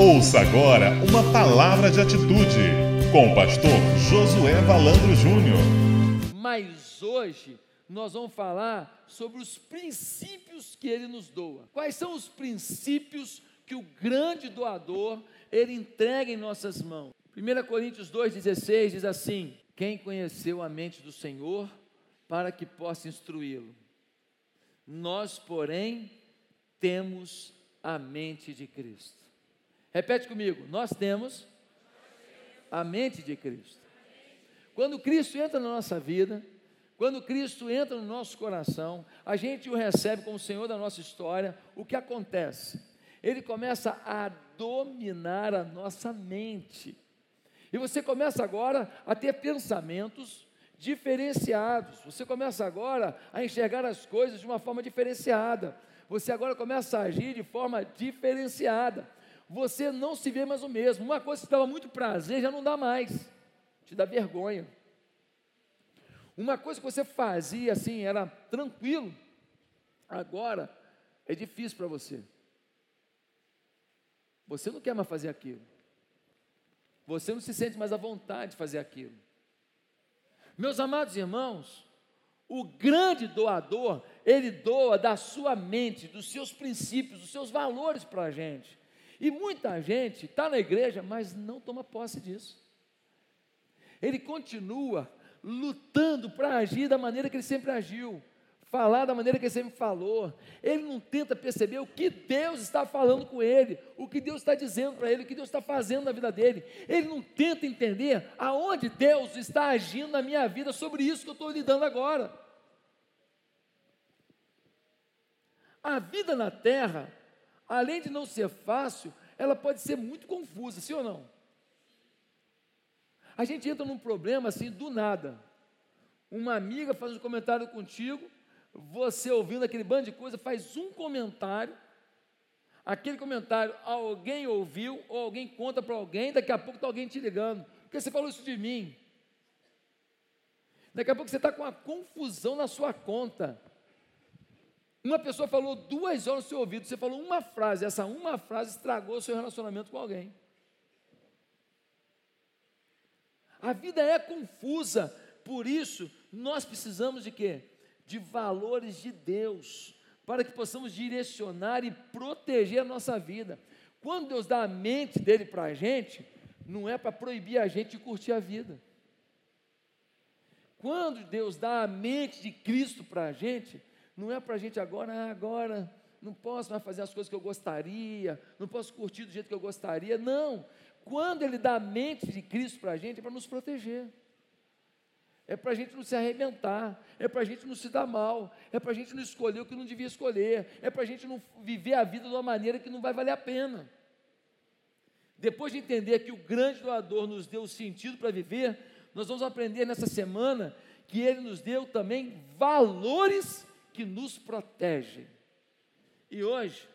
Ouça agora uma palavra de atitude com o pastor Josué Valandro Júnior. Mas hoje nós vamos falar sobre os princípios que ele nos doa. Quais são os princípios que o grande doador ele entrega em nossas mãos? 1 Coríntios 2,16 diz assim: Quem conheceu a mente do Senhor para que possa instruí-lo? Nós, porém, temos a mente de Cristo. Repete comigo: nós temos a mente de Cristo. Quando Cristo entra na nossa vida, quando Cristo entra no nosso coração, a gente o recebe como Senhor da nossa história, o que acontece? Ele começa a dominar a nossa mente. E você começa agora a ter pensamentos diferenciados. Você começa agora a enxergar as coisas de uma forma diferenciada. Você agora começa a agir de forma diferenciada você não se vê mais o mesmo. Uma coisa que dava muito prazer já não dá mais, te dá vergonha. Uma coisa que você fazia assim, era tranquilo, agora é difícil para você. Você não quer mais fazer aquilo. Você não se sente mais à vontade de fazer aquilo. Meus amados irmãos, o grande doador, ele doa da sua mente, dos seus princípios, dos seus valores para a gente. E muita gente está na igreja, mas não toma posse disso. Ele continua lutando para agir da maneira que ele sempre agiu, falar da maneira que ele sempre falou. Ele não tenta perceber o que Deus está falando com ele, o que Deus está dizendo para ele, o que Deus está fazendo na vida dele. Ele não tenta entender aonde Deus está agindo na minha vida sobre isso que eu estou lidando agora. A vida na terra além de não ser fácil, ela pode ser muito confusa, sim ou não? A gente entra num problema assim do nada. Uma amiga faz um comentário contigo, você ouvindo aquele bando de coisa, faz um comentário, aquele comentário alguém ouviu, ou alguém conta para alguém, daqui a pouco está alguém te ligando, porque você falou isso de mim. Daqui a pouco você está com uma confusão na sua conta. Uma pessoa falou duas horas no seu ouvido, você falou uma frase, essa uma frase estragou o seu relacionamento com alguém. A vida é confusa, por isso nós precisamos de quê? De valores de Deus, para que possamos direcionar e proteger a nossa vida. Quando Deus dá a mente dele para a gente, não é para proibir a gente de curtir a vida. Quando Deus dá a mente de Cristo para a gente, não é para a gente agora, ah, agora não posso mais fazer as coisas que eu gostaria, não posso curtir do jeito que eu gostaria. Não. Quando Ele dá a mente de Cristo para a gente, é para nos proteger. É para a gente não se arrebentar, é para a gente não se dar mal, é para a gente não escolher o que não devia escolher, é para a gente não viver a vida de uma maneira que não vai valer a pena. Depois de entender que o grande doador nos deu o sentido para viver, nós vamos aprender nessa semana que ele nos deu também valores que nos protege. E hoje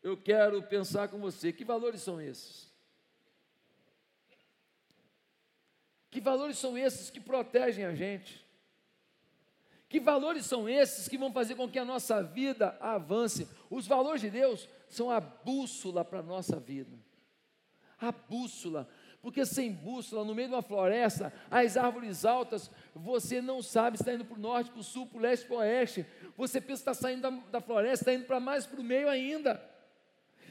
eu quero pensar com você: que valores são esses? Que valores são esses que protegem a gente? Que valores são esses que vão fazer com que a nossa vida avance? Os valores de Deus são a bússola para a nossa vida. A bússola porque sem bússola, no meio de uma floresta, as árvores altas, você não sabe se está indo para o norte, para o sul, para o leste, para o oeste. Você pensa que está saindo da, da floresta, está indo para mais para o meio ainda.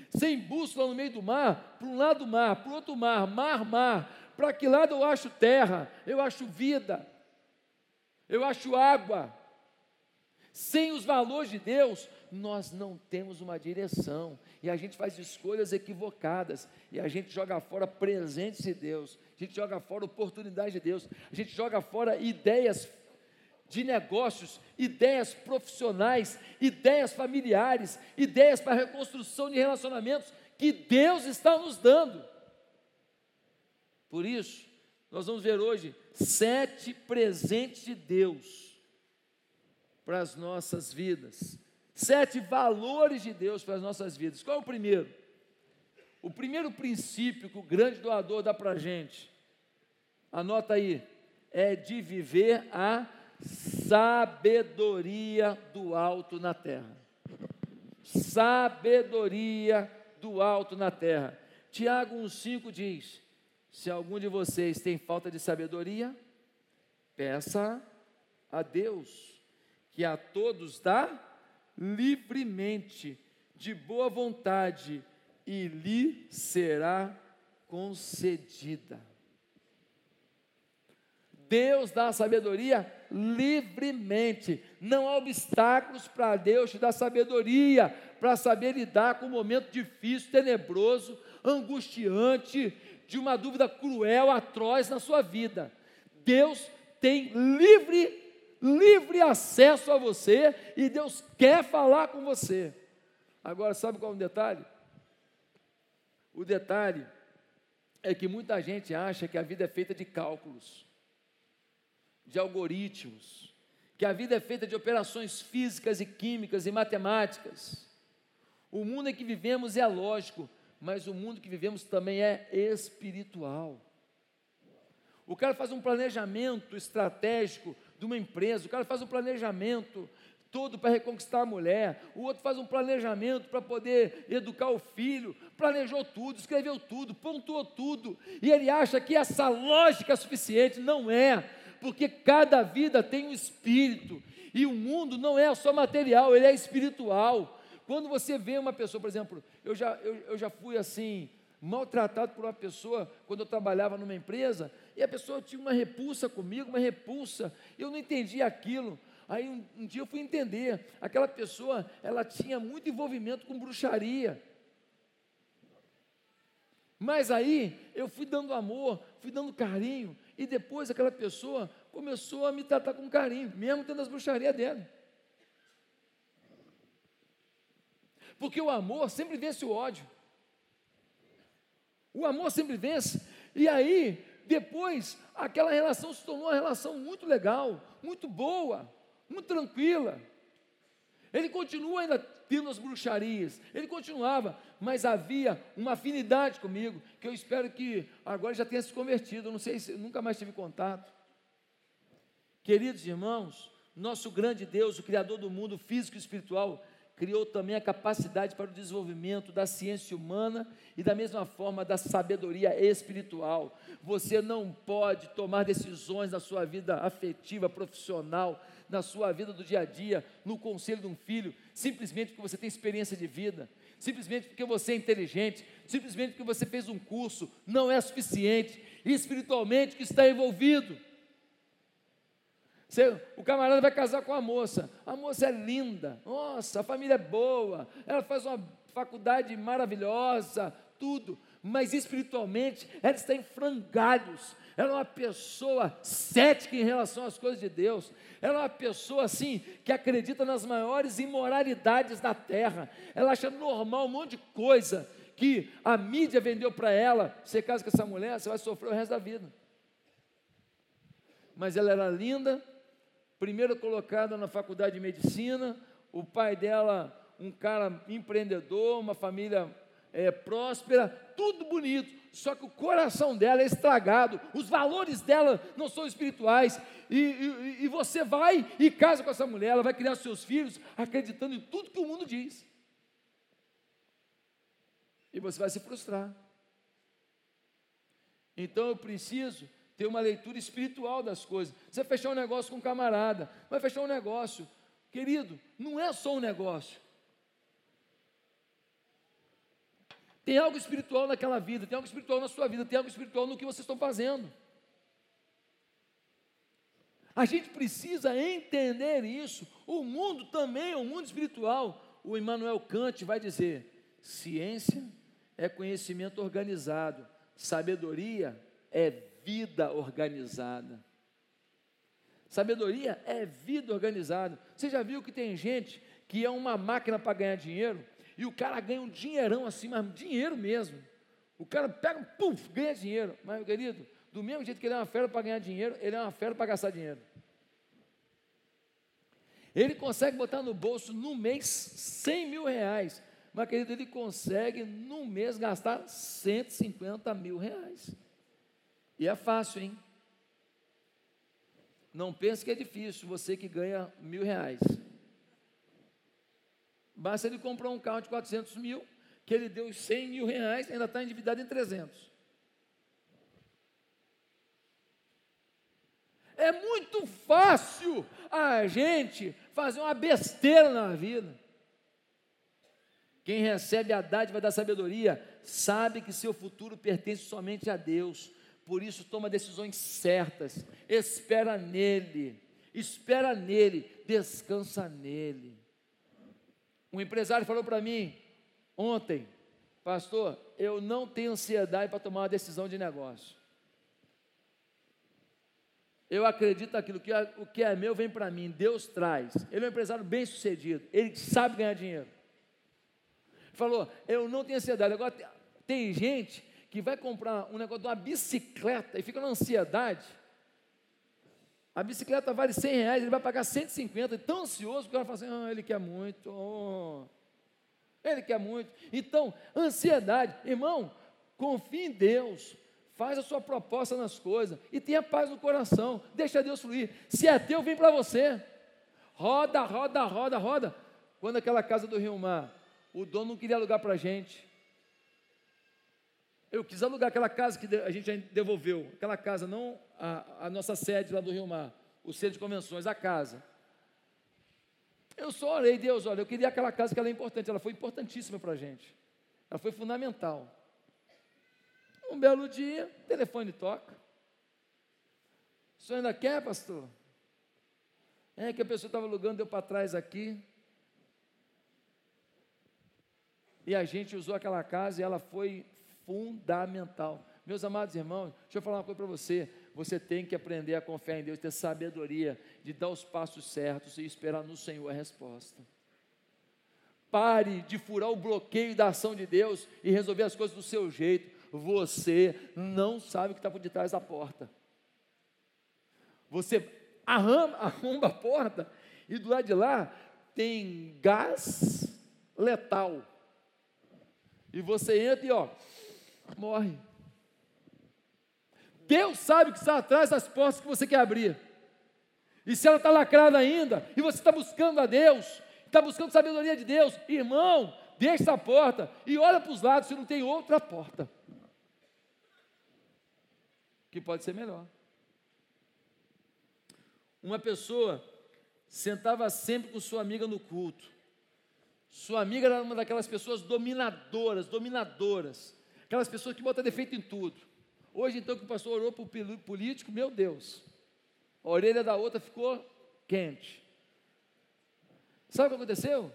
Sem bússola no meio do mar, para um lado do mar, para o outro mar, mar, mar. Para que lado eu acho terra? Eu acho vida. Eu acho água. Sem os valores de Deus, nós não temos uma direção e a gente faz escolhas equivocadas e a gente joga fora presentes de Deus, a gente joga fora oportunidades de Deus, a gente joga fora ideias de negócios, ideias profissionais, ideias familiares, ideias para reconstrução de relacionamentos que Deus está nos dando. Por isso, nós vamos ver hoje sete presentes de Deus para as nossas vidas sete valores de Deus para as nossas vidas. Qual é o primeiro? O primeiro princípio que o grande doador dá para a gente, anota aí, é de viver a sabedoria do alto na terra. Sabedoria do alto na terra. Tiago 1,5 diz: Se algum de vocês tem falta de sabedoria, peça a Deus, que a todos dá livremente, de boa vontade, e lhe será concedida. Deus dá sabedoria livremente. Não há obstáculos para Deus te dar sabedoria, para saber lidar com um momento difícil, tenebroso, angustiante, de uma dúvida cruel, atroz na sua vida. Deus tem livre, livre acesso a você e Deus quer falar com você. Agora, sabe qual é o detalhe? O detalhe é que muita gente acha que a vida é feita de cálculos de algoritmos, que a vida é feita de operações físicas e químicas e matemáticas. O mundo em que vivemos é lógico, mas o mundo que vivemos também é espiritual. O cara faz um planejamento estratégico de uma empresa, o cara faz um planejamento todo para reconquistar a mulher, o outro faz um planejamento para poder educar o filho, planejou tudo, escreveu tudo, pontuou tudo, e ele acha que essa lógica é suficiente, não é porque cada vida tem um espírito, e o mundo não é só material, ele é espiritual. Quando você vê uma pessoa, por exemplo, eu já, eu, eu já fui assim, maltratado por uma pessoa quando eu trabalhava numa empresa, e a pessoa tinha uma repulsa comigo, uma repulsa, eu não entendia aquilo. Aí um, um dia eu fui entender, aquela pessoa, ela tinha muito envolvimento com bruxaria. Mas aí eu fui dando amor, fui dando carinho, e depois aquela pessoa começou a me tratar com carinho, mesmo tendo as bruxarias dela. Porque o amor sempre vence o ódio. O amor sempre vence. E aí, depois, aquela relação se tornou uma relação muito legal, muito boa, muito tranquila. Ele continua ainda tendo as bruxarias, ele continuava, mas havia uma afinidade comigo, que eu espero que agora já tenha se convertido, eu não sei se nunca mais tive contato. Queridos irmãos, nosso grande Deus, o Criador do mundo físico e espiritual, criou também a capacidade para o desenvolvimento da ciência humana e da mesma forma da sabedoria espiritual. Você não pode tomar decisões na sua vida afetiva, profissional, na sua vida do dia a dia, no conselho de um filho, simplesmente porque você tem experiência de vida, simplesmente porque você é inteligente, simplesmente porque você fez um curso, não é suficiente. Espiritualmente que está envolvido. Você, o camarada vai casar com a moça, a moça é linda, nossa, a família é boa, ela faz uma faculdade maravilhosa, tudo, mas espiritualmente ela está em frangalhos, ela é uma pessoa cética em relação às coisas de Deus, ela é uma pessoa assim que acredita nas maiores imoralidades da terra, ela acha normal um monte de coisa que a mídia vendeu para ela. Você casa com essa mulher, você vai sofrer o resto da vida. Mas ela era linda, primeiro colocada na faculdade de medicina, o pai dela, um cara empreendedor, uma família é, próspera, tudo bonito, só que o coração dela é estragado, os valores dela não são espirituais, e, e, e você vai e casa com essa mulher, ela vai criar seus filhos acreditando em tudo que o mundo diz, e você vai se frustrar. Então eu preciso ter uma leitura espiritual das coisas. Você fechar um negócio com um camarada, vai fechar um negócio, querido, não é só um negócio. Tem algo espiritual naquela vida, tem algo espiritual na sua vida, tem algo espiritual no que vocês estão fazendo. A gente precisa entender isso. O mundo também é um mundo espiritual. O Immanuel Kant vai dizer: ciência é conhecimento organizado, sabedoria é vida organizada. Sabedoria é vida organizada. Você já viu que tem gente que é uma máquina para ganhar dinheiro? e o cara ganha um dinheirão assim, mas dinheiro mesmo. O cara pega, puf, ganha dinheiro. Mas, meu querido, do mesmo jeito que ele é uma fera para ganhar dinheiro, ele é uma fera para gastar dinheiro. Ele consegue botar no bolso no mês 100 mil reais. Mas, querido, ele consegue no mês gastar 150 mil reais. E é fácil, hein? Não pense que é difícil, você que ganha mil reais. Basta ele comprar um carro de 400 mil, que ele deu 100 mil reais, ainda está endividado em 300. É muito fácil a gente fazer uma besteira na vida. Quem recebe a dádiva da sabedoria sabe que seu futuro pertence somente a Deus. Por isso toma decisões certas, espera nele, espera nele, descansa nele. Um empresário falou para mim ontem, pastor, eu não tenho ansiedade para tomar uma decisão de negócio. Eu acredito naquilo que é, o que é meu vem para mim, Deus traz. Ele é um empresário bem sucedido, ele sabe ganhar dinheiro. Falou, eu não tenho ansiedade. Agora tem gente que vai comprar um negócio de uma bicicleta e fica na ansiedade. A bicicleta vale 100 reais, ele vai pagar 150, tão ansioso que o cara fala assim, ah, ele quer muito, oh. ele quer muito. Então, ansiedade, irmão, confie em Deus, faz a sua proposta nas coisas e tenha paz no coração, deixa Deus fluir. Se é teu, vem para você. Roda, roda, roda, roda. Quando aquela casa do Rio Mar, o dono não queria alugar para a gente. Eu quis alugar aquela casa que a gente devolveu, aquela casa, não a, a nossa sede lá do Rio Mar, o centro de convenções, a casa. Eu só orei, Deus, olha, eu queria aquela casa que ela é importante, ela foi importantíssima para a gente. Ela foi fundamental. Um belo dia, telefone toca. O senhor ainda quer, pastor? É que a pessoa estava alugando, deu para trás aqui. E a gente usou aquela casa e ela foi fundamental. Meus amados irmãos, deixa eu falar uma coisa para você. Você tem que aprender a confiar em Deus, ter sabedoria de dar os passos certos e esperar no Senhor a resposta. Pare de furar o bloqueio da ação de Deus e resolver as coisas do seu jeito. Você não sabe o que está por detrás da porta. Você arrama, arromba a porta e do lado de lá tem gás letal. E você entra e ó, morre. Deus sabe que está atrás das portas que você quer abrir. E se ela está lacrada ainda, e você está buscando a Deus, está buscando sabedoria de Deus, irmão, deixa essa porta e olha para os lados se não tem outra porta. Que pode ser melhor. Uma pessoa sentava sempre com sua amiga no culto. Sua amiga era uma daquelas pessoas dominadoras, dominadoras. Aquelas pessoas que botam defeito em tudo. Hoje, então, que o pastor orou para o político, meu Deus, a orelha da outra ficou quente. Sabe o que aconteceu?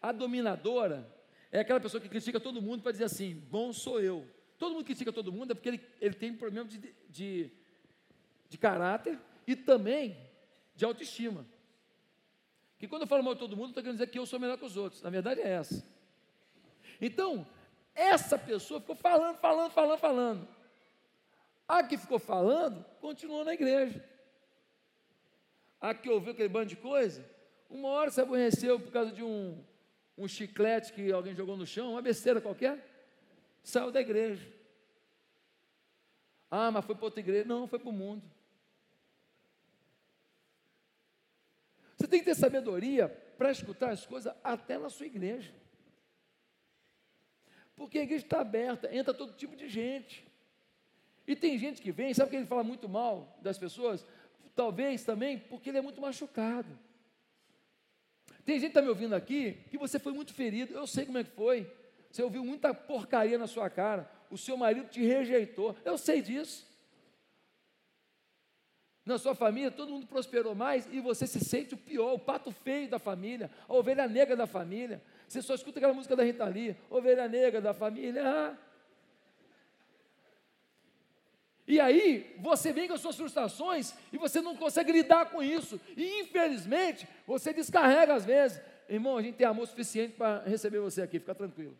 A dominadora é aquela pessoa que critica todo mundo para dizer assim: bom sou eu. Todo mundo critica todo mundo é porque ele, ele tem problema de, de, de caráter e também de autoestima. Que quando eu falo mal de todo mundo, estou querendo dizer que eu sou melhor que os outros. Na verdade é essa. Então, essa pessoa ficou falando, falando, falando, falando. A que ficou falando, continuou na igreja. A que ouviu aquele bando de coisa, uma hora se aborreceu por causa de um, um chiclete que alguém jogou no chão, uma besteira qualquer, saiu da igreja. Ah, mas foi para outra igreja. Não, foi para o mundo. Você tem que ter sabedoria para escutar as coisas até na sua igreja. Porque a igreja está aberta, entra todo tipo de gente. E tem gente que vem, sabe que ele fala muito mal das pessoas? Talvez também porque ele é muito machucado. Tem gente que está me ouvindo aqui que você foi muito ferido, eu sei como é que foi. Você ouviu muita porcaria na sua cara, o seu marido te rejeitou, eu sei disso. Na sua família, todo mundo prosperou mais e você se sente o pior, o pato feio da família, a ovelha negra da família. Você só escuta aquela música da Rita Lee, ovelha negra da família. E aí, você vem com as suas frustrações e você não consegue lidar com isso. E infelizmente, você descarrega às vezes. Irmão, a gente tem amor suficiente para receber você aqui, fica tranquilo.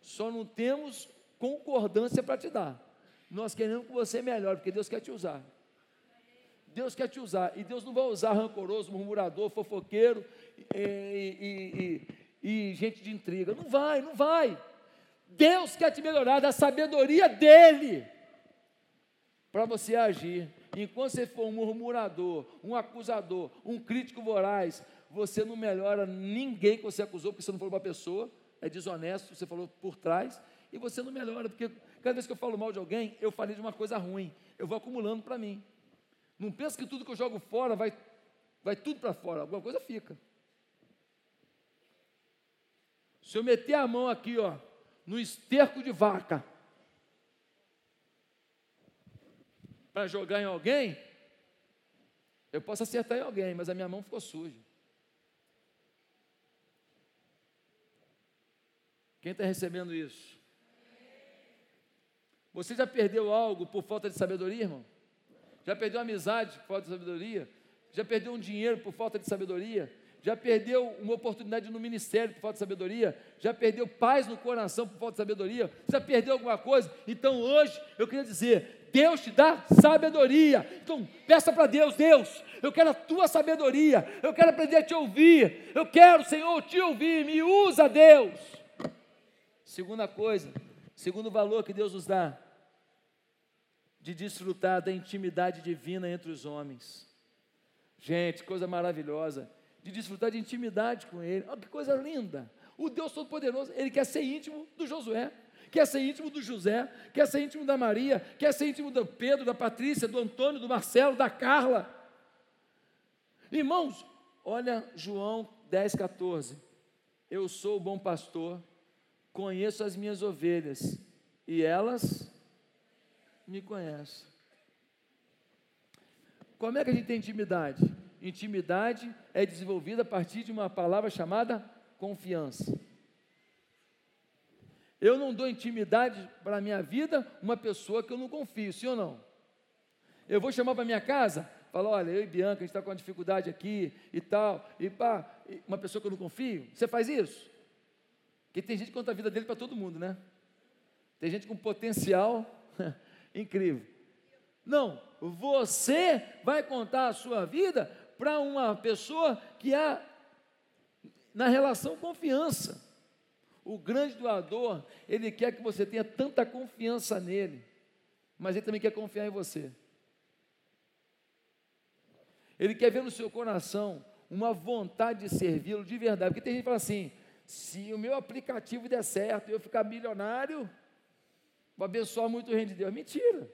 Só não temos concordância para te dar. Nós queremos que você melhore, porque Deus quer te usar. Deus quer te usar. E Deus não vai usar rancoroso, murmurador, fofoqueiro e, e, e, e gente de intriga. Não vai, não vai. Deus quer te melhorar da sabedoria dEle para você agir. Enquanto você for um murmurador, um acusador, um crítico voraz, você não melhora ninguém que você acusou, porque você não foi uma pessoa, é desonesto, você falou por trás, e você não melhora, porque cada vez que eu falo mal de alguém, eu falei de uma coisa ruim, eu vou acumulando para mim. Não pensa que tudo que eu jogo fora vai, vai tudo para fora, alguma coisa fica. Se eu meter a mão aqui, ó, no esterco de vaca, para jogar em alguém, eu posso acertar em alguém, mas a minha mão ficou suja. Quem está recebendo isso? Você já perdeu algo por falta de sabedoria, irmão? Já perdeu amizade por falta de sabedoria? Já perdeu um dinheiro por falta de sabedoria? Já perdeu uma oportunidade no ministério por falta de sabedoria? Já perdeu paz no coração por falta de sabedoria? Já perdeu alguma coisa? Então hoje eu queria dizer: Deus te dá sabedoria. Então peça para Deus: Deus, eu quero a tua sabedoria. Eu quero aprender a te ouvir. Eu quero, Senhor, te ouvir. Me usa, Deus. Segunda coisa, segundo valor que Deus nos dá, de desfrutar da intimidade divina entre os homens. Gente, coisa maravilhosa, de desfrutar de intimidade com Ele. Olha que coisa linda. O Deus Todo-Poderoso, Ele quer ser íntimo do Josué, quer ser íntimo do José, quer ser íntimo da Maria, quer ser íntimo do Pedro, da Patrícia, do Antônio, do Marcelo, da Carla. Irmãos, olha João 10, 14. Eu sou o bom pastor, conheço as minhas ovelhas e elas me conhecem. Como é que a gente tem intimidade? Intimidade é desenvolvida a partir de uma palavra chamada confiança. Eu não dou intimidade para a minha vida uma pessoa que eu não confio, sim ou não? Eu vou chamar para minha casa, falar, olha, eu e Bianca, a gente está com uma dificuldade aqui e tal, e pá, uma pessoa que eu não confio, você faz isso? Porque tem gente que conta a vida dele para todo mundo, né? Tem gente com potencial incrível. Não, você vai contar a sua vida para uma pessoa que há na relação confiança. O grande doador, ele quer que você tenha tanta confiança nele, mas ele também quer confiar em você. Ele quer ver no seu coração uma vontade de servi-lo de verdade. Porque tem gente que fala assim: se o meu aplicativo der certo eu ficar milionário, vou abençoar muito o reino de Deus. Mentira.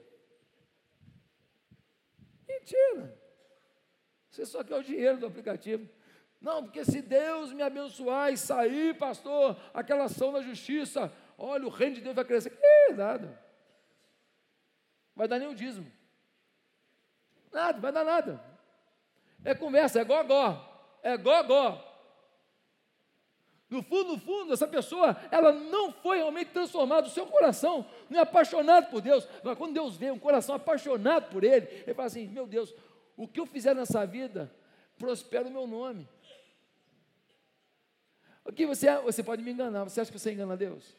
Mentira. Você só quer o dinheiro do aplicativo. Não, porque se Deus me abençoar e sair, pastor, aquela ação da justiça, olha, o reino de Deus vai crescer. Que nada. Vai dar nenhum dízimo. Nada, vai dar nada. É conversa, é gogó. É gogó. No fundo, no fundo, essa pessoa, ela não foi realmente transformada, o seu coração não é apaixonado por Deus. Mas quando Deus vê um coração apaixonado por Ele, Ele fala assim: meu Deus, o que eu fizer nessa vida, prospera o meu nome. O que você, você pode me enganar, você acha que você engana Deus?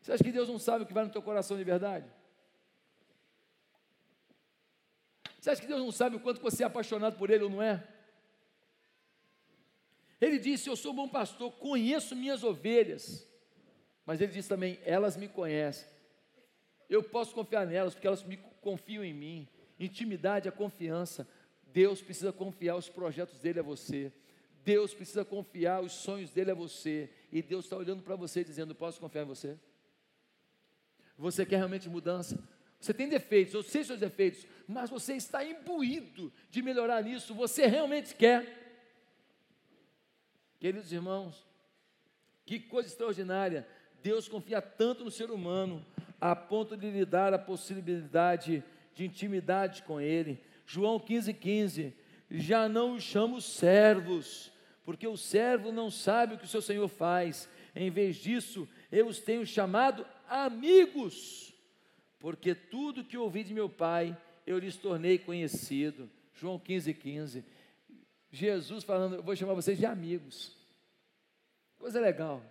Você acha que Deus não sabe o que vai no teu coração de verdade? Você acha que Deus não sabe o quanto você é apaixonado por Ele ou não é? Ele disse: Eu sou bom pastor, conheço minhas ovelhas. Mas ele disse também: Elas me conhecem. Eu posso confiar nelas, porque elas me confiam em mim. Intimidade é confiança. Deus precisa confiar os projetos dele a você. Deus precisa confiar os sonhos dele a você. E Deus está olhando para você dizendo: Posso confiar em você? Você quer realmente mudança? Você tem defeitos, eu sei seus defeitos, mas você está imbuído de melhorar nisso. Você realmente quer. Queridos irmãos, que coisa extraordinária. Deus confia tanto no ser humano, a ponto de lhe dar a possibilidade de intimidade com Ele. João 15,15, 15, já não os chamo servos, porque o servo não sabe o que o seu Senhor faz. Em vez disso, eu os tenho chamado amigos, porque tudo que ouvi de meu Pai, eu lhes tornei conhecido. João 15,15. 15. Jesus falando, eu vou chamar vocês de amigos. Coisa legal.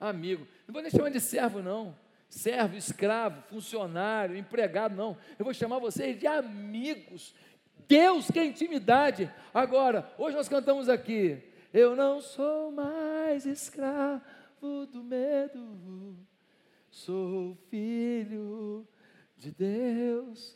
Amigo. Não vou nem chamar de servo, não. Servo, escravo, funcionário, empregado, não. Eu vou chamar vocês de amigos. Deus que é intimidade. Agora, hoje nós cantamos aqui. Eu não sou mais escravo do medo, sou filho de Deus.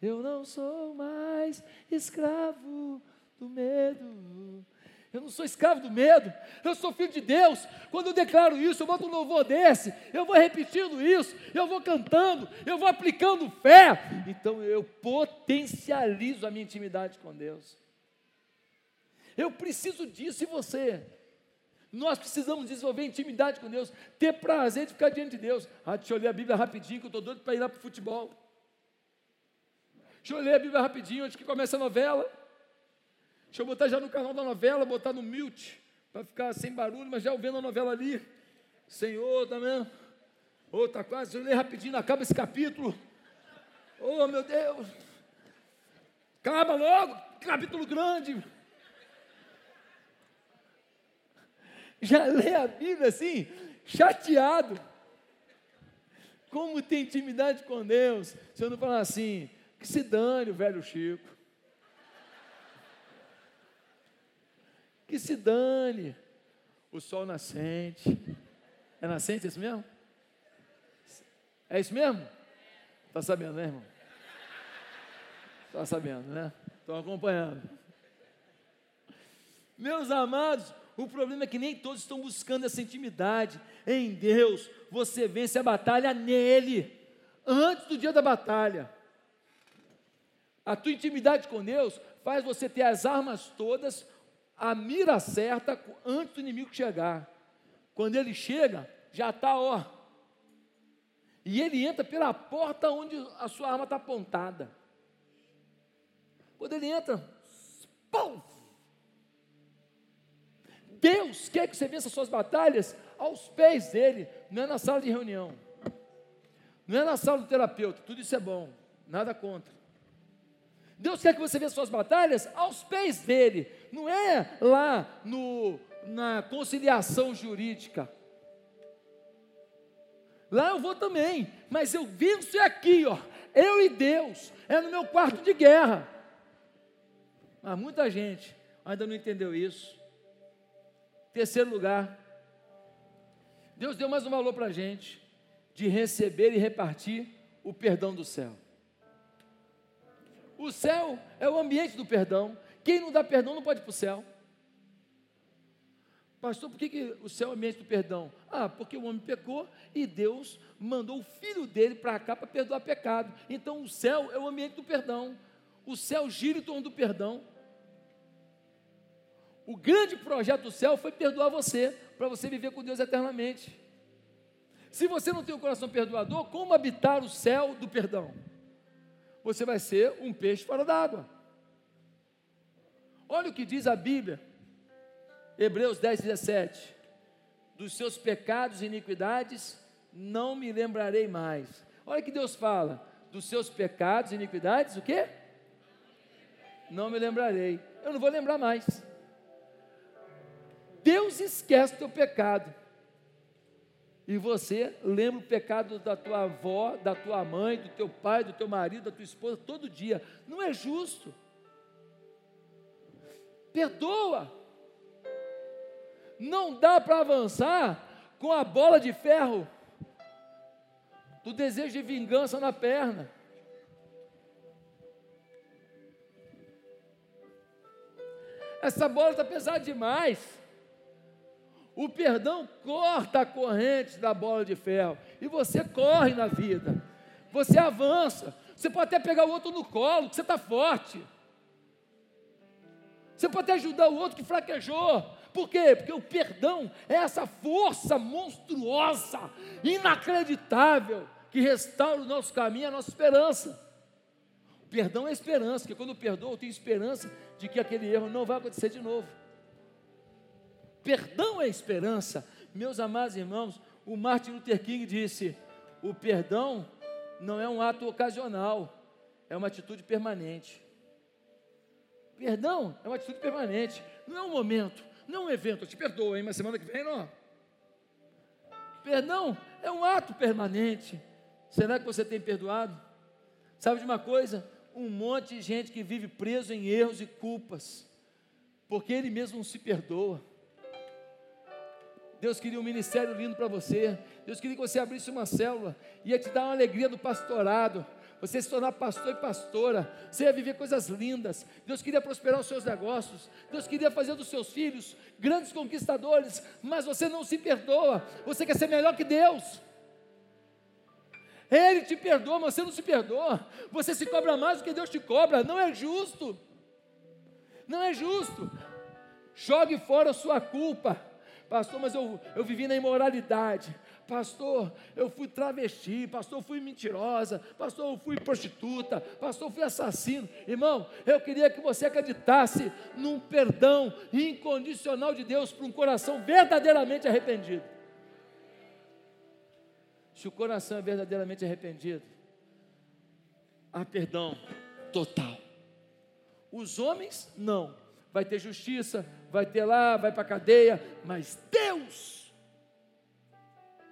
Eu não sou mais escravo do medo. Eu não sou escravo do medo, eu sou filho de Deus. Quando eu declaro isso, eu boto um louvor desse, eu vou repetindo isso, eu vou cantando, eu vou aplicando fé. Então eu potencializo a minha intimidade com Deus. Eu preciso disso e você. Nós precisamos desenvolver intimidade com Deus, ter prazer de ficar diante de Deus. Ah, deixa eu ler a Bíblia rapidinho, que eu estou doido para ir lá para o futebol. Deixa eu ler a Bíblia rapidinho antes que comece a novela. Deixa eu botar já no canal da novela, botar no mute, para ficar sem barulho, mas já vendo a novela ali. Senhor, tá vendo? Ô, oh, tá quase, eu ler rapidinho, acaba esse capítulo. Oh, meu Deus. Acaba logo, capítulo grande. Já lê a Bíblia assim, chateado. Como tem intimidade com Deus, se eu não falar assim, que se dane o velho Chico. Que se dane o sol nascente. É nascente isso mesmo? É isso mesmo? Está sabendo, né, irmão? Está sabendo, né? Estão acompanhando. Meus amados, o problema é que nem todos estão buscando essa intimidade. Em Deus, você vence a batalha nele, antes do dia da batalha. A tua intimidade com Deus faz você ter as armas todas a mira certa antes do inimigo chegar. Quando ele chega, já está, ó. E ele entra pela porta onde a sua arma está apontada. Quando ele entra, pum! Deus quer que você vença suas batalhas aos pés dele, não é na sala de reunião, não é na sala do terapeuta, tudo isso é bom, nada contra. Deus quer que você veja suas batalhas aos pés dele, não é lá no, na conciliação jurídica. Lá eu vou também, mas eu venço é aqui, ó, eu e Deus, é no meu quarto de guerra. Mas muita gente ainda não entendeu isso. Terceiro lugar, Deus deu mais um valor para a gente, de receber e repartir o perdão do céu. O céu é o ambiente do perdão. Quem não dá perdão não pode ir para o céu. Pastor, por que, que o céu é o ambiente do perdão? Ah, porque o homem pecou e Deus mandou o filho dele para cá para perdoar pecado. Então o céu é o ambiente do perdão. O céu gira em torno do perdão. O grande projeto do céu foi perdoar você, para você viver com Deus eternamente. Se você não tem um coração perdoador, como habitar o céu do perdão? você vai ser um peixe fora d'água. Olha o que diz a Bíblia, Hebreus 10, 17: Dos seus pecados e iniquidades não me lembrarei mais. Olha que Deus fala: dos seus pecados e iniquidades, o quê? Não me lembrarei. Eu não vou lembrar mais. Deus esquece o teu pecado e você lembra o pecado da tua avó, da tua mãe, do teu pai, do teu marido, da tua esposa, todo dia. Não é justo. Perdoa. Não dá para avançar com a bola de ferro do desejo de vingança na perna. Essa bola está pesada demais. O perdão corta a corrente da bola de ferro e você corre na vida. Você avança. Você pode até pegar o outro no colo, que você está forte. Você pode até ajudar o outro que fraquejou. Por quê? Porque o perdão é essa força monstruosa, inacreditável, que restaura o nosso caminho, a nossa esperança. O perdão é esperança, porque quando eu perdoo, eu tenho esperança de que aquele erro não vai acontecer de novo. Perdão é esperança. Meus amados irmãos, o Martin Luther King disse: o perdão não é um ato ocasional, é uma atitude permanente. Perdão é uma atitude permanente, não é um momento, não é um evento. Eu te perdoo, hein, mas semana que vem não. Perdão é um ato permanente. Será que você tem perdoado? Sabe de uma coisa? Um monte de gente que vive preso em erros e culpas, porque ele mesmo não se perdoa. Deus queria um ministério lindo para você. Deus queria que você abrisse uma célula. Ia te dar uma alegria do pastorado. Você se tornar pastor e pastora, você ia viver coisas lindas. Deus queria prosperar os seus negócios, Deus queria fazer dos seus filhos grandes conquistadores, mas você não se perdoa, você quer ser melhor que Deus. Ele te perdoa, mas você não se perdoa. Você se cobra mais do que Deus te cobra, não é justo. Não é justo. Jogue fora a sua culpa. Pastor, mas eu, eu vivi na imoralidade. Pastor, eu fui travesti, pastor, eu fui mentirosa, pastor, eu fui prostituta, pastor, eu fui assassino. Irmão, eu queria que você acreditasse num perdão incondicional de Deus para um coração verdadeiramente arrependido. Se o coração é verdadeiramente arrependido, há perdão total. Os homens, não. Vai ter justiça, vai ter lá, vai para a cadeia, mas Deus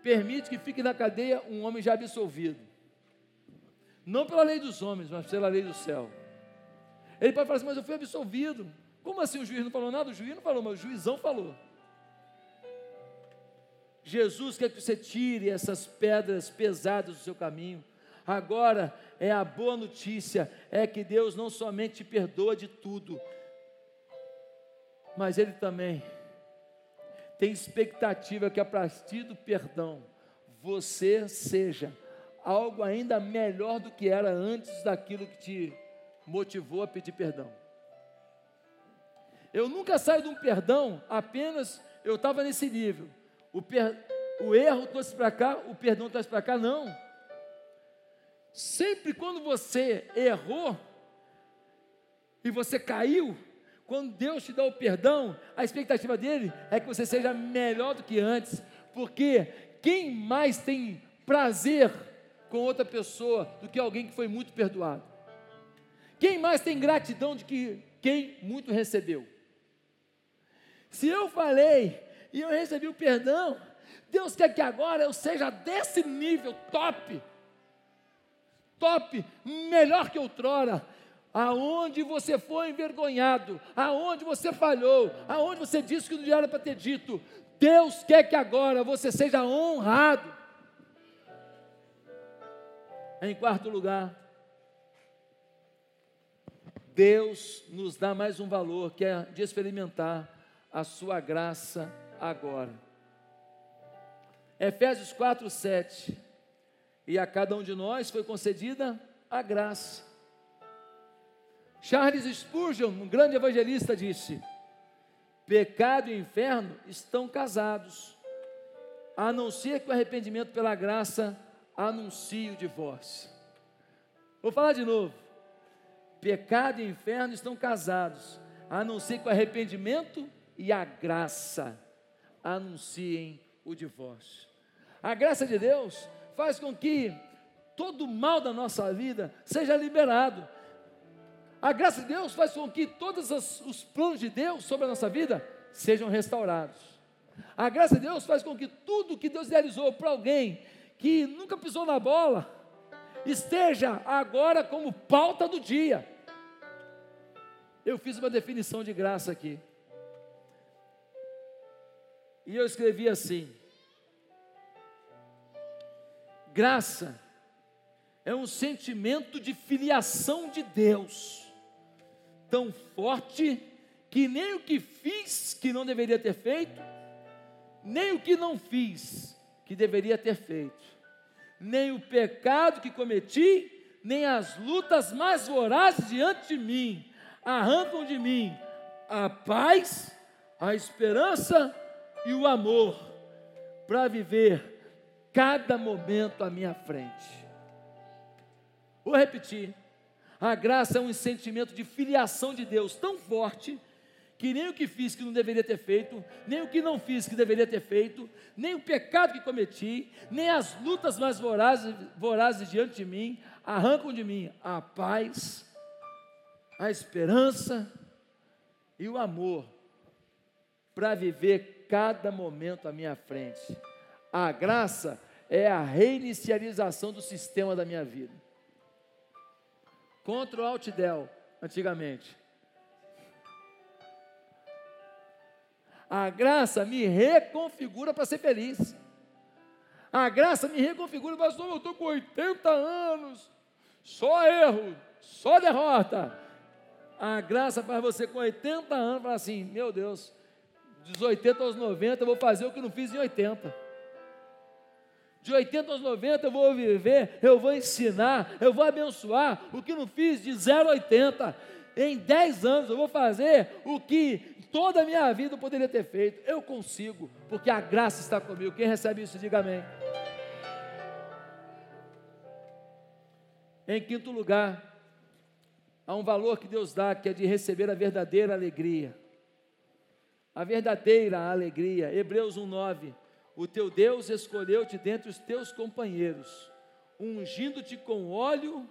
permite que fique na cadeia um homem já absolvido. Não pela lei dos homens, mas pela lei do céu. Ele pode falar assim, mas eu fui absolvido. Como assim o juiz não falou nada? O juiz não falou, mas o juizão falou. Jesus quer que você tire essas pedras pesadas do seu caminho. Agora é a boa notícia, é que Deus não somente te perdoa de tudo, mas Ele também tem expectativa que a partir do perdão você seja algo ainda melhor do que era antes daquilo que te motivou a pedir perdão. Eu nunca saio de um perdão apenas eu estava nesse nível. O, per, o erro trouxe para cá, o perdão trouxe para cá, não. Sempre quando você errou e você caiu, quando Deus te dá o perdão, a expectativa dele é que você seja melhor do que antes, porque quem mais tem prazer com outra pessoa do que alguém que foi muito perdoado? Quem mais tem gratidão de que quem muito recebeu? Se eu falei e eu recebi o perdão, Deus quer que agora eu seja desse nível top, top, melhor que outrora, aonde você foi envergonhado, aonde você falhou, aonde você disse que não era para ter dito, Deus quer que agora você seja honrado. Em quarto lugar, Deus nos dá mais um valor, que é de experimentar a sua graça agora. Efésios 4, 7. E a cada um de nós foi concedida a graça Charles Spurgeon, um grande evangelista, disse: Pecado e inferno estão casados, a não ser que o arrependimento pela graça anuncie o divórcio. Vou falar de novo. Pecado e inferno estão casados, a não ser que o arrependimento e a graça anunciem o divórcio. A graça de Deus faz com que todo o mal da nossa vida seja liberado. A graça de Deus faz com que todos os planos de Deus sobre a nossa vida sejam restaurados. A graça de Deus faz com que tudo que Deus realizou para alguém que nunca pisou na bola esteja agora como pauta do dia. Eu fiz uma definição de graça aqui. E eu escrevi assim: graça é um sentimento de filiação de Deus tão forte que nem o que fiz que não deveria ter feito, nem o que não fiz que deveria ter feito, nem o pecado que cometi, nem as lutas mais vorazes diante de mim arrancam de mim a paz, a esperança e o amor para viver cada momento à minha frente. Vou repetir. A graça é um sentimento de filiação de Deus tão forte que nem o que fiz que não deveria ter feito, nem o que não fiz que deveria ter feito, nem o pecado que cometi, nem as lutas mais vorazes, vorazes diante de mim arrancam de mim a paz, a esperança e o amor para viver cada momento à minha frente. A graça é a reinicialização do sistema da minha vida. Ctrl Alt Del, antigamente. A graça me reconfigura para ser feliz. A graça me reconfigura, pastor, eu estou com 80 anos, só erro, só derrota. A graça faz você com 80 anos falar assim: meu Deus, dos 80 aos 90 eu vou fazer o que não fiz em 80. De 80 aos 90 eu vou viver, eu vou ensinar, eu vou abençoar o que não fiz de 0 a 80. Em 10 anos eu vou fazer o que toda a minha vida eu poderia ter feito. Eu consigo, porque a graça está comigo. Quem recebe isso, diga amém. Em quinto lugar, há um valor que Deus dá, que é de receber a verdadeira alegria. A verdadeira alegria. Hebreus 1,9. O teu Deus escolheu-te dentre os teus companheiros, ungindo-te com óleo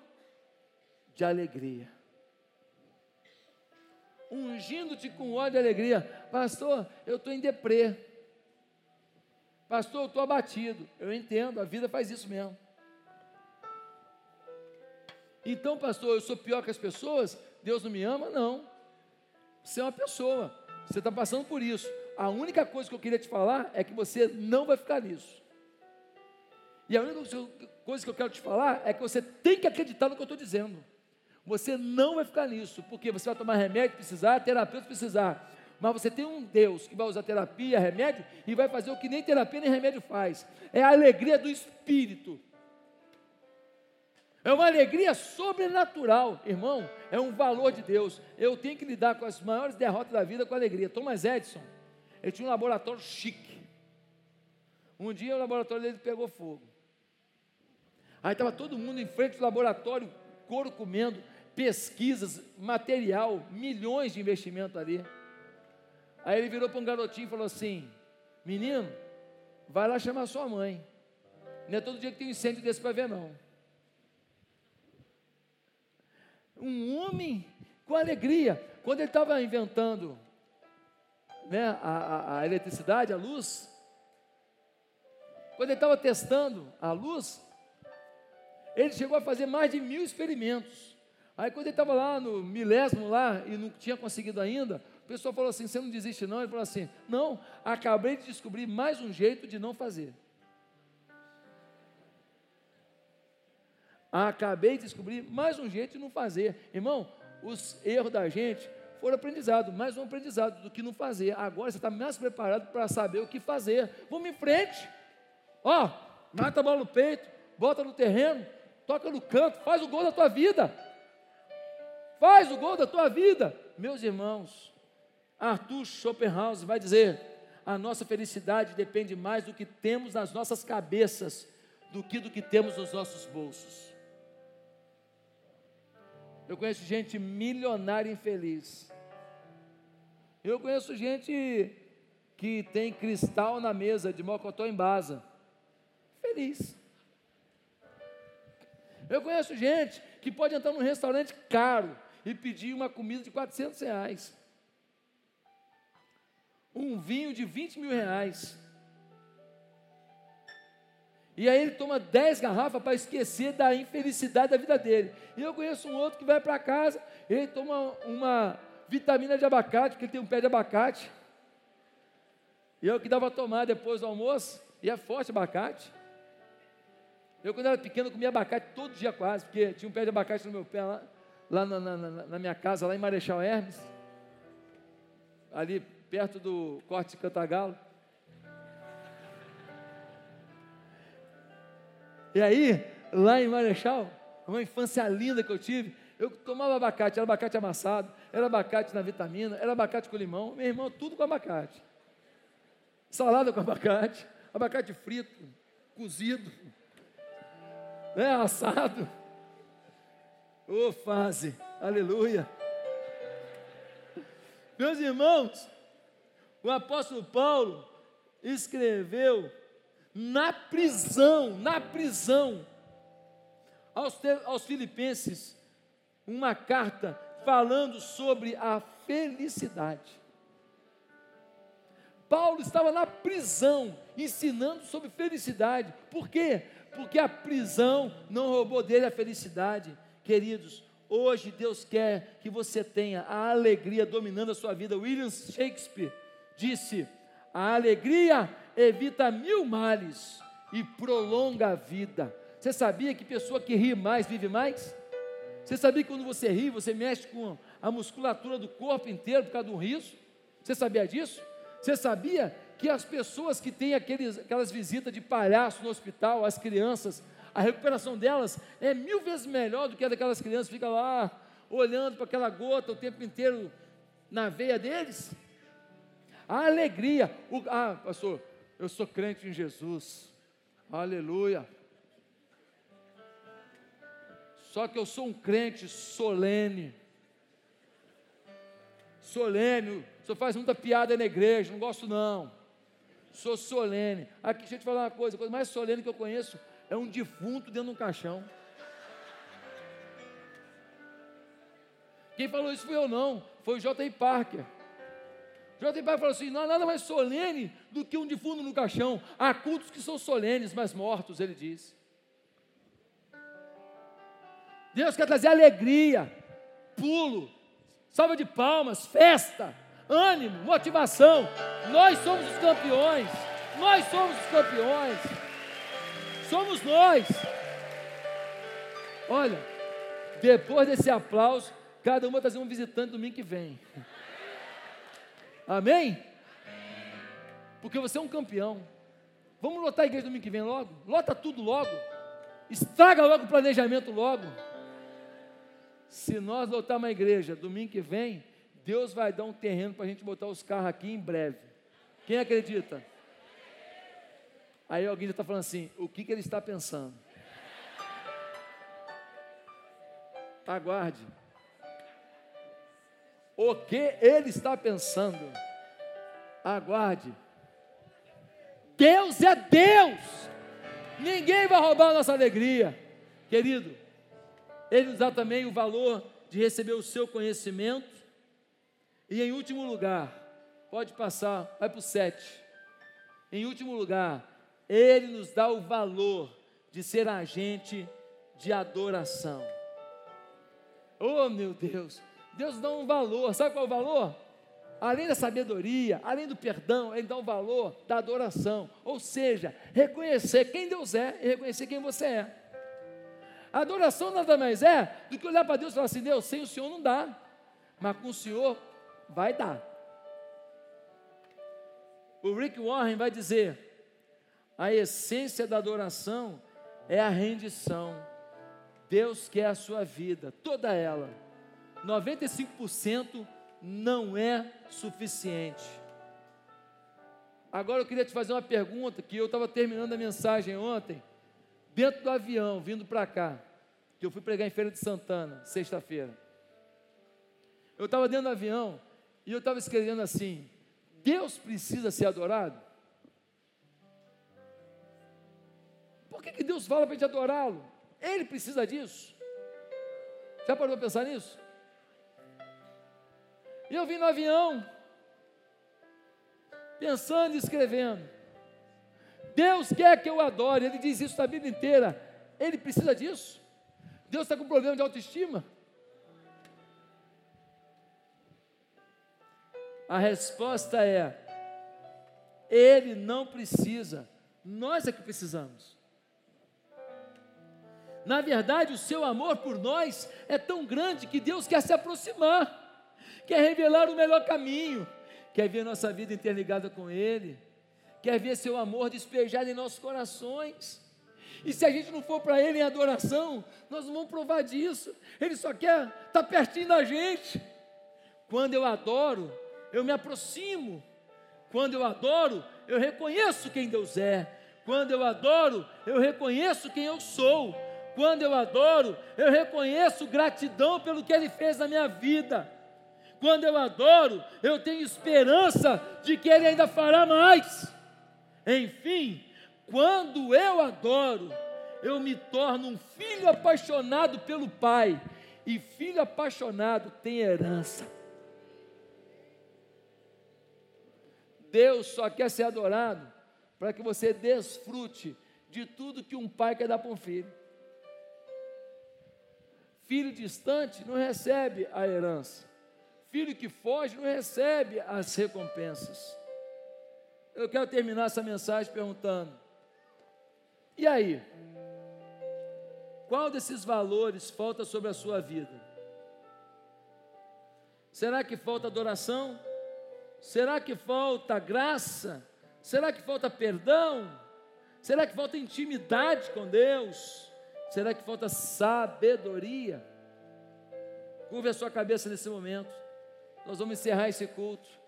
de alegria. Ungindo-te com óleo de alegria. Pastor, eu estou em deprê. Pastor, eu estou abatido. Eu entendo, a vida faz isso mesmo. Então, pastor, eu sou pior que as pessoas? Deus não me ama? Não. Você é uma pessoa. Você está passando por isso. A única coisa que eu queria te falar é que você não vai ficar nisso. E a única coisa que eu quero te falar é que você tem que acreditar no que eu estou dizendo. Você não vai ficar nisso, porque você vai tomar remédio precisar, terapeuta precisar. Mas você tem um Deus que vai usar terapia, remédio, e vai fazer o que nem terapia nem remédio faz. É a alegria do Espírito. É uma alegria sobrenatural, irmão. É um valor de Deus. Eu tenho que lidar com as maiores derrotas da vida com alegria. Thomas Edison, ele tinha um laboratório chique. Um dia o laboratório dele pegou fogo. Aí estava todo mundo em frente do laboratório, couro comendo, pesquisas, material, milhões de investimento ali. Aí ele virou para um garotinho e falou assim: Menino, vai lá chamar sua mãe. Não é todo dia que tem um incêndio desse para ver, não um homem com alegria. Quando ele estava inventando né, a, a, eletricidade, a luz, quando ele estava testando a luz, ele chegou a fazer mais de mil experimentos. Aí quando ele estava lá no milésimo lá e não tinha conseguido ainda, o pessoal falou assim: você não desiste não? Ele falou assim: não, acabei de descobrir mais um jeito de não fazer. acabei de descobrir mais um jeito de não fazer. Irmão, os erros da gente foram aprendizado, mais um aprendizado do que não fazer. Agora você está mais preparado para saber o que fazer. Vamos em frente. Ó, mata a bola no peito, bota no terreno, toca no canto, faz o gol da tua vida. Faz o gol da tua vida. Meus irmãos, Arthur Schopenhauer vai dizer: a nossa felicidade depende mais do que temos nas nossas cabeças do que do que temos nos nossos bolsos. Eu conheço gente milionária infeliz. Eu conheço gente que tem cristal na mesa de mocotó em basa. Feliz. Eu conheço gente que pode entrar num restaurante caro e pedir uma comida de 400 reais. Um vinho de 20 mil reais. E aí ele toma 10 garrafas para esquecer da infelicidade da vida dele. E eu conheço um outro que vai para casa, ele toma uma vitamina de abacate, porque ele tem um pé de abacate. E eu que dava a tomar depois do almoço, e é forte abacate. Eu, quando era pequeno, comia abacate todo dia quase, porque tinha um pé de abacate no meu pé lá, lá na, na, na minha casa, lá em Marechal Hermes, ali perto do Corte de Cantagalo. E aí, lá em Marechal, uma infância linda que eu tive, eu tomava abacate, era abacate amassado, era abacate na vitamina, era abacate com limão, meu irmão, tudo com abacate. Salada com abacate, abacate frito, cozido, né, assado. Ô oh, fase, aleluia. Meus irmãos, o apóstolo Paulo escreveu na prisão, na prisão, aos, aos Filipenses, uma carta falando sobre a felicidade. Paulo estava na prisão, ensinando sobre felicidade. Por quê? Porque a prisão não roubou dele a felicidade. Queridos, hoje Deus quer que você tenha a alegria dominando a sua vida. William Shakespeare disse: a alegria evita mil males e prolonga a vida. Você sabia que pessoa que ri mais vive mais? Você sabia que quando você ri, você mexe com a musculatura do corpo inteiro por causa do riso? Você sabia disso? Você sabia que as pessoas que têm aqueles, aquelas visitas de palhaço no hospital, as crianças, a recuperação delas é mil vezes melhor do que a daquelas crianças que ficam lá olhando para aquela gota o tempo inteiro na veia deles? A alegria, o, ah, pastor, eu sou crente em Jesus, aleluia. Só que eu sou um crente solene. Solene, senhor faz muita piada na igreja, não gosto não. Sou solene. Aqui, deixa eu te falar uma coisa: a coisa mais solene que eu conheço é um defunto dentro de um caixão. Quem falou isso foi eu não, foi o J.I. Parker. J.I. Parker falou assim: não há nada mais solene do que um defunto no caixão. Há cultos que são solenes, mas mortos, ele diz. Deus quer trazer alegria, pulo, salva de palmas, festa, ânimo, motivação. Nós somos os campeões. Nós somos os campeões. Somos nós. Olha, depois desse aplauso, cada um vai trazer um visitante domingo que vem. Amém? Porque você é um campeão. Vamos lotar a igreja domingo que vem logo? Lota tudo logo. Estraga logo o planejamento logo. Se nós lotarmos a igreja domingo que vem, Deus vai dar um terreno para a gente botar os carros aqui em breve. Quem acredita? Aí alguém já está falando assim: o que, que ele está pensando? Aguarde. O que ele está pensando? Aguarde. Deus é Deus. Ninguém vai roubar a nossa alegria. Querido, ele nos dá também o valor de receber o seu conhecimento. E em último lugar, pode passar, vai para o sete. Em último lugar, ele nos dá o valor de ser agente de adoração. Oh meu Deus, Deus dá um valor, sabe qual é o valor? Além da sabedoria, além do perdão, Ele dá o valor da adoração, ou seja, reconhecer quem Deus é e reconhecer quem você é. A adoração nada mais é do que olhar para Deus e falar assim: Deus, sem o Senhor não dá, mas com o Senhor vai dar. O Rick Warren vai dizer: a essência da adoração é a rendição. Deus quer a sua vida, toda ela. 95% não é suficiente. Agora eu queria te fazer uma pergunta que eu estava terminando a mensagem ontem dentro do avião, vindo para cá, que eu fui pregar em Feira de Santana, sexta-feira. Eu estava dentro do avião e eu estava escrevendo assim: Deus precisa ser adorado? Por que, que Deus fala para a gente adorá-lo? Ele precisa disso. Já parou para pensar nisso? E eu vim no avião, pensando e escrevendo. Deus quer que eu adore, Ele diz isso na Bíblia inteira. Ele precisa disso? Deus está com problema de autoestima? A resposta é: Ele não precisa, nós é que precisamos. Na verdade, o seu amor por nós é tão grande que Deus quer se aproximar, quer revelar o melhor caminho, quer ver nossa vida interligada com Ele quer ver seu amor despejado em nossos corações. E se a gente não for para Ele em adoração, nós não vamos provar disso. Ele só quer estar tá pertinho da gente. Quando eu adoro, eu me aproximo. Quando eu adoro, eu reconheço quem Deus é. Quando eu adoro, eu reconheço quem eu sou. Quando eu adoro, eu reconheço gratidão pelo que Ele fez na minha vida. Quando eu adoro, eu tenho esperança de que Ele ainda fará mais. Enfim, quando eu adoro, eu me torno um filho apaixonado pelo Pai, e filho apaixonado tem herança. Deus só quer ser adorado para que você desfrute de tudo que um pai quer dar para um filho. Filho distante não recebe a herança. Filho que foge não recebe as recompensas. Eu quero terminar essa mensagem perguntando: e aí? Qual desses valores falta sobre a sua vida? Será que falta adoração? Será que falta graça? Será que falta perdão? Será que falta intimidade com Deus? Será que falta sabedoria? Curve a sua cabeça nesse momento. Nós vamos encerrar esse culto.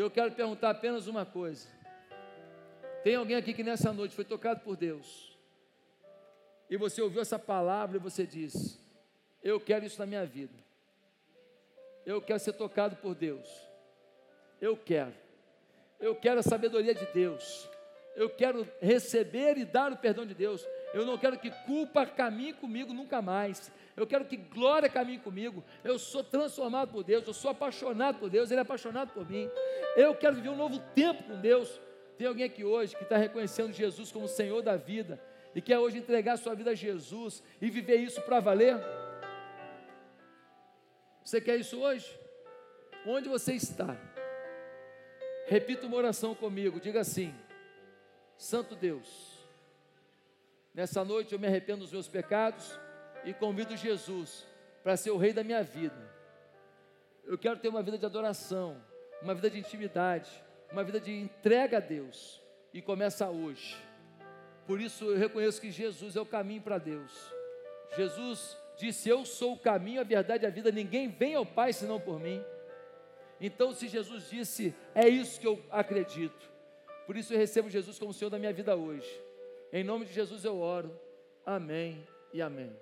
Eu quero perguntar apenas uma coisa. Tem alguém aqui que nessa noite foi tocado por Deus? E você ouviu essa palavra e você disse: Eu quero isso na minha vida. Eu quero ser tocado por Deus. Eu quero. Eu quero a sabedoria de Deus. Eu quero receber e dar o perdão de Deus. Eu não quero que culpa caminhe comigo nunca mais. Eu quero que glória caminhe comigo. Eu sou transformado por Deus. Eu sou apaixonado por Deus. Ele é apaixonado por mim. Eu quero viver um novo tempo com Deus. Tem alguém aqui hoje que está reconhecendo Jesus como Senhor da vida e quer hoje entregar sua vida a Jesus e viver isso para valer? Você quer isso hoje? Onde você está? Repita uma oração comigo, diga assim: Santo Deus, nessa noite eu me arrependo dos meus pecados e convido Jesus para ser o rei da minha vida. Eu quero ter uma vida de adoração, uma vida de intimidade, uma vida de entrega a Deus e começa hoje. Por isso eu reconheço que Jesus é o caminho para Deus. Jesus disse: Eu sou o caminho, a verdade e a vida, ninguém vem ao Pai senão por mim. Então, se Jesus disse, é isso que eu acredito. Por isso eu recebo Jesus como Senhor da minha vida hoje. Em nome de Jesus eu oro. Amém e amém.